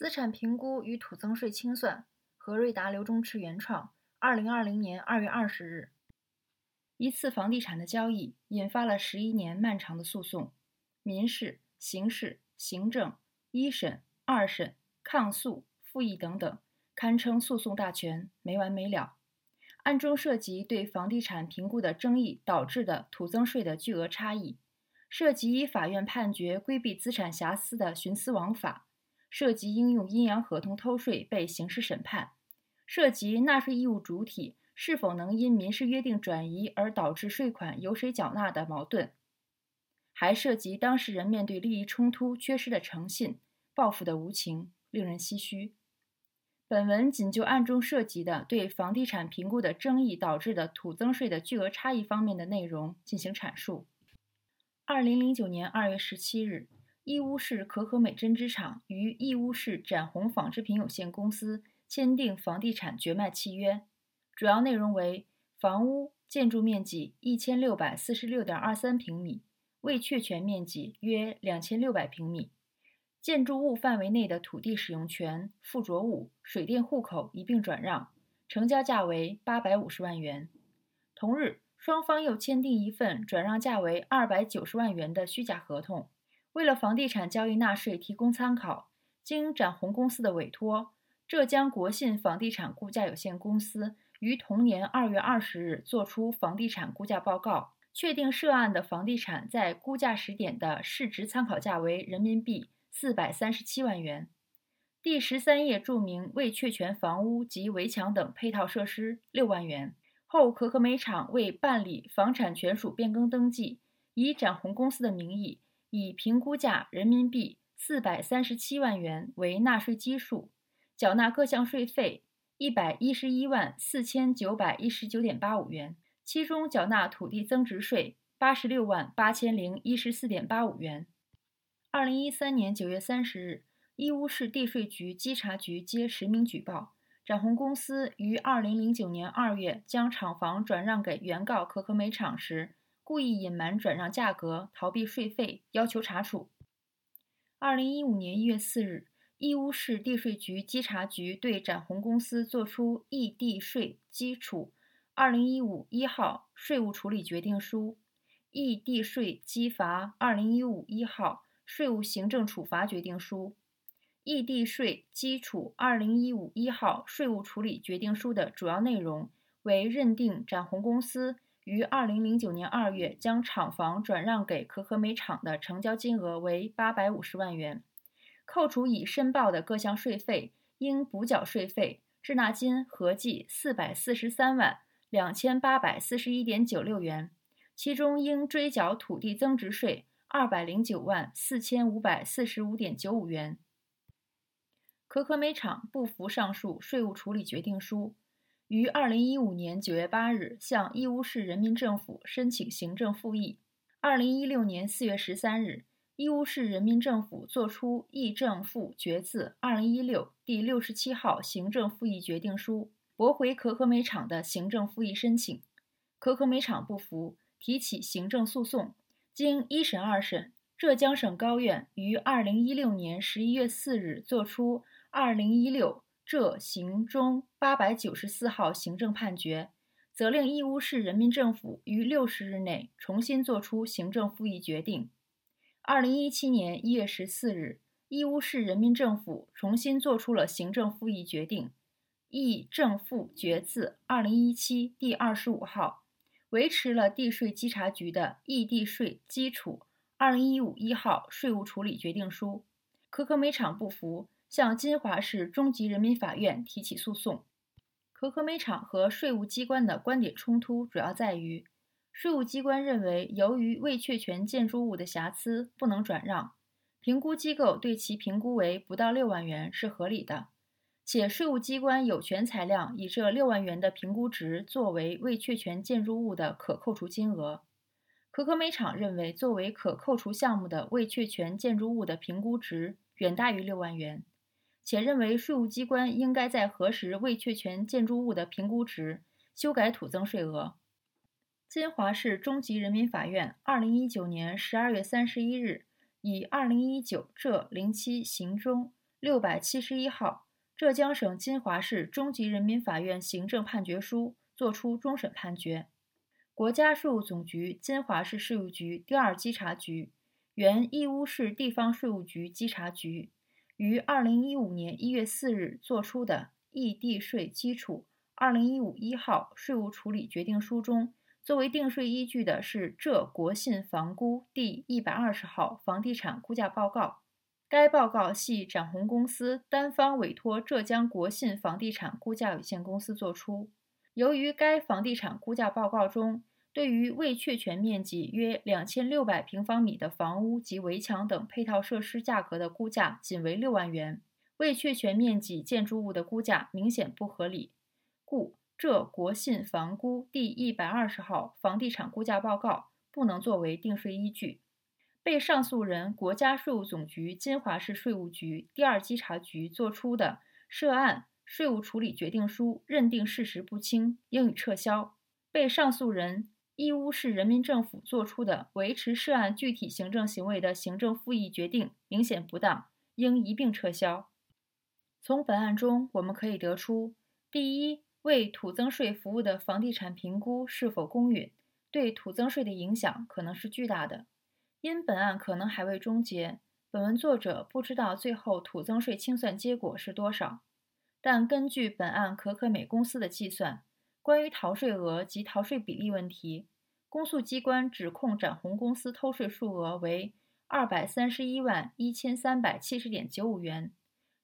资产评估与土增税清算，何瑞达、刘忠池原创。二零二零年二月二十日，一次房地产的交易引发了十一年漫长的诉讼，民事、刑事、行政、一审、二审、抗诉、复议等等，堪称诉讼大全，没完没了。案中涉及对房地产评估的争议导致的土增税的巨额差异，涉及依法院判决规避资产瑕疵的徇私枉法。涉及应用阴阳合同偷税被刑事审判，涉及纳税义务主体是否能因民事约定转移而导致税款由谁缴纳的矛盾，还涉及当事人面对利益冲突缺失的诚信、报复的无情，令人唏嘘。本文仅就案中涉及的对房地产评估的争议导致的土增税的巨额差异方面的内容进行阐述。二零零九年二月十七日。义乌市可可美针织厂与义乌市展宏纺织品有限公司签订房地产绝卖契约，主要内容为：房屋建筑面积一千六百四十六点二三平米，未确权面积约两千六百平米，建筑物范围内的土地使用权、附着物、水电户口一并转让，成交价为八百五十万元。同日，双方又签订一份转让价为二百九十万元的虚假合同。为了房地产交易纳税提供参考，经展宏公司的委托，浙江国信房地产估价有限公司于同年二月二十日作出房地产估价报告，确定涉案的房地产在估价时点的市值参考价为人民币四百三十七万元。第十三页注明未确权房屋及围墙等配套设施六万元。后可可美厂为办理房产权属变更登记，以展宏公司的名义。以评估价人民币四百三十七万元为纳税基数，缴纳各项税费一百一十一万四千九百一十九点八五元，其中缴纳土地增值税八十六万八千零一十四点八五元。二零一三年九月三十日，义乌市地税局稽查局接实名举报，展宏公司于二零零九年二月将厂房转让给原告可可美厂时。故意隐瞒转让价格，逃避税费，要求查处。二零一五年一月四日，义乌市地税局稽查局对展宏公司作出异地税基础二零一五一号税务处理决定书、异地税基罚二零一五一号税务行政处罚决定书、异地税基础二零一五一号税务处理决定书的主要内容为认定展宏公司。于二零零九年二月将厂房转让给可可美厂的成交金额为八百五十万元，扣除已申报的各项税费，应补缴税费滞纳金合计四百四十三万两千八百四十一点九六元，其中应追缴土地增值税二百零九万四千五百四十五点九五元。可可美厂不服上述税务处理决定书。于二零一五年九月八日向义乌市人民政府申请行政复议。二零一六年四月十三日，义乌市人民政府作出议政复决字二零一六第六十七号行政复议决定书，驳回可可美厂的行政复议申请。可可美厂不服，提起行政诉讼。经一审、二审，浙江省高院于二零一六年十一月四日作出二零一六。浙行中八百九十四号行政判决，责令义乌市人民政府于六十日内重新作出行政复议决定。二零一七年一月十四日，义乌市人民政府重新作出了行政复议决定，议政复决字二零一七第二十五号，维持了地税稽查局的异地税基础二零一五一号税务处理决定书。可可美厂不服。向金华市中级人民法院提起诉讼。可可美厂和税务机关的观点冲突主要在于，税务机关认为，由于未确权建筑物的瑕疵不能转让，评估机构对其评估为不到六万元是合理的，且税务机关有权裁量以这六万元的评估值作为未确权建筑物的可扣除金额。可可美厂认为，作为可扣除项目的未确权建筑物的评估值远大于六万元。且认为税务机关应该在核实未确权建筑物的评估值，修改土增税额。金华市中级人民法院二零一九年十二月三十一日以二零一九浙零七行中六百七十一号浙江省金华市中级人民法院行政判决书作出终审判决。国家税务总局金华市税务局第二稽查局原义乌市地方税务局稽查局于二零一五年一月四日作出的异地税基础二零一五一号税务处理决定书中，作为定税依据的是浙国信房估第一百二十号房地产估价报告。该报告系展宏公司单方委托浙江国信房地产估价有限公司作出。由于该房地产估价报告中，对于未确权面积约两千六百平方米的房屋及围墙等配套设施价格的估价仅为六万元，未确权面积建筑物的估价明显不合理，故浙国信房估第一百二十号房地产估价报告不能作为定税依据。被上诉人国家税务总局金华市税务局第二稽查局作出的涉案税务处理决定书认定事实不清，应予撤销。被上诉人。义乌市人民政府作出的维持涉案具体行政行为的行政复议决定明显不当，应一并撤销。从本案中我们可以得出：第一，为土增税服务的房地产评估是否公允，对土增税的影响可能是巨大的。因本案可能还未终结，本文作者不知道最后土增税清算结果是多少，但根据本案可可美公司的计算。关于逃税额及逃税比例问题，公诉机关指控展宏公司偷税数额为二百三十一万一千三百七十点九五元，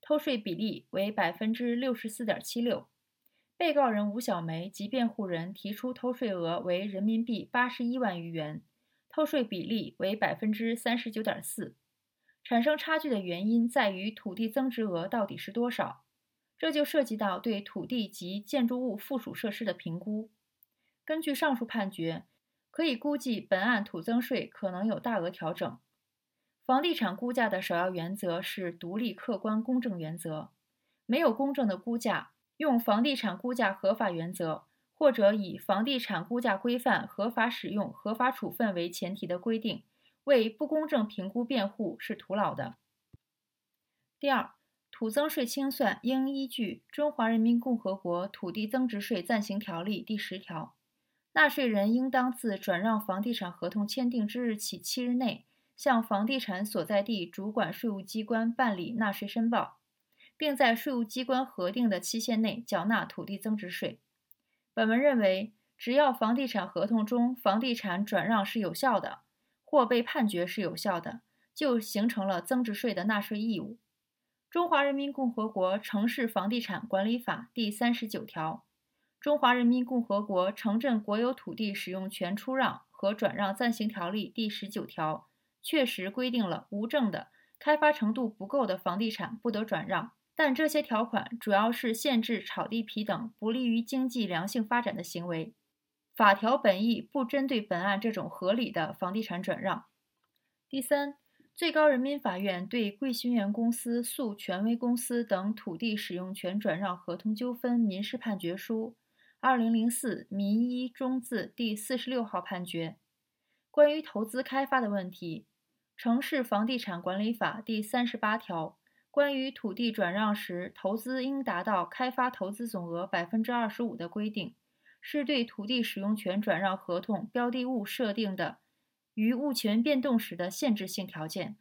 偷税比例为百分之六十四点七六。被告人吴小梅及辩护人提出偷税额为人民币八十一万余元，偷税比例为百分之三十九点四。产生差距的原因在于土地增值额到底是多少。这就涉及到对土地及建筑物附属设施的评估。根据上述判决，可以估计本案土增税可能有大额调整。房地产估价的首要原则是独立、客观、公正原则。没有公正的估价，用房地产估价合法原则，或者以房地产估价规范合法使用、合法处分为前提的规定，为不公正评估辩护是徒劳的。第二。土增税清算应依据《中华人民共和国土地增值税暂行条例》第十条，纳税人应当自转让房地产合同签订之日起七日内，向房地产所在地主管税务机关办理纳税申报，并在税务机关核定的期限内缴纳土地增值税。本文认为，只要房地产合同中房地产转让是有效的，或被判决是有效的，就形成了增值税的纳税义务。中华人民共和国城市房地产管理法第三十九条，中华人民共和国城镇国有土地使用权出让和转让暂行条例第十九条确实规定了无证的、开发程度不够的房地产不得转让，但这些条款主要是限制炒地皮等不利于经济良性发展的行为。法条本意不针对本案这种合理的房地产转让。第三。最高人民法院对贵鑫源公司诉权威公司等土地使用权转让合同纠纷民事判决书（二零零四民一中字第四十六号判决）关于投资开发的问题，《城市房地产管理法》第三十八条关于土地转让时投资应达到开发投资总额百分之二十五的规定，是对土地使用权转让合同标的物设定的。于物权变动时的限制性条件，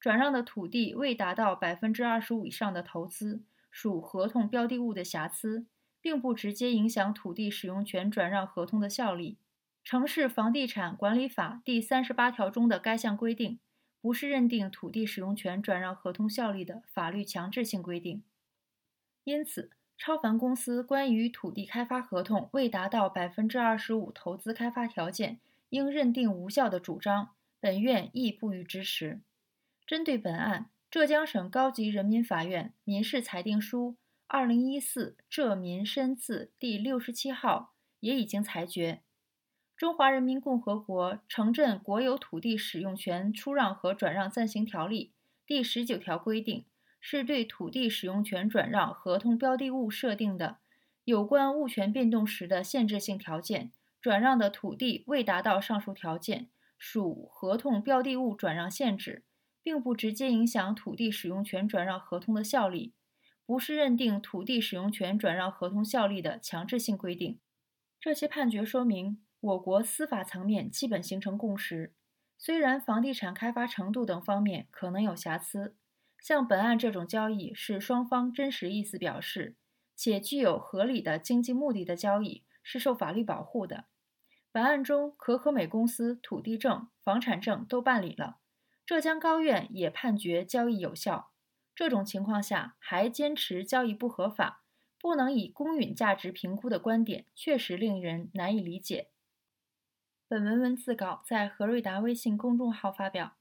转让的土地未达到百分之二十五以上的投资，属合同标的物的瑕疵，并不直接影响土地使用权转让合同的效力。城市房地产管理法第三十八条中的该项规定，不是认定土地使用权转让合同效力的法律强制性规定。因此，超凡公司关于土地开发合同未达到百分之二十五投资开发条件。应认定无效的主张，本院亦不予支持。针对本案，浙江省高级人民法院民事裁定书（二零一四浙民申字第六十七号）也已经裁决，《中华人民共和国城镇国有土地使用权出让和转让暂行条例》第十九条规定，是对土地使用权转让合同标的物设定的有关物权变动时的限制性条件。转让的土地未达到上述条件，属合同标的物转让限制，并不直接影响土地使用权转让合同的效力，不是认定土地使用权转让合同效力的强制性规定。这些判决说明，我国司法层面基本形成共识。虽然房地产开发程度等方面可能有瑕疵，像本案这种交易是双方真实意思表示，且具有合理的经济目的的交易，是受法律保护的。本案中，可可美公司土地证、房产证都办理了。浙江高院也判决交易有效，这种情况下还坚持交易不合法、不能以公允价值评估的观点，确实令人难以理解。本文文字稿在何瑞达微信公众号发表。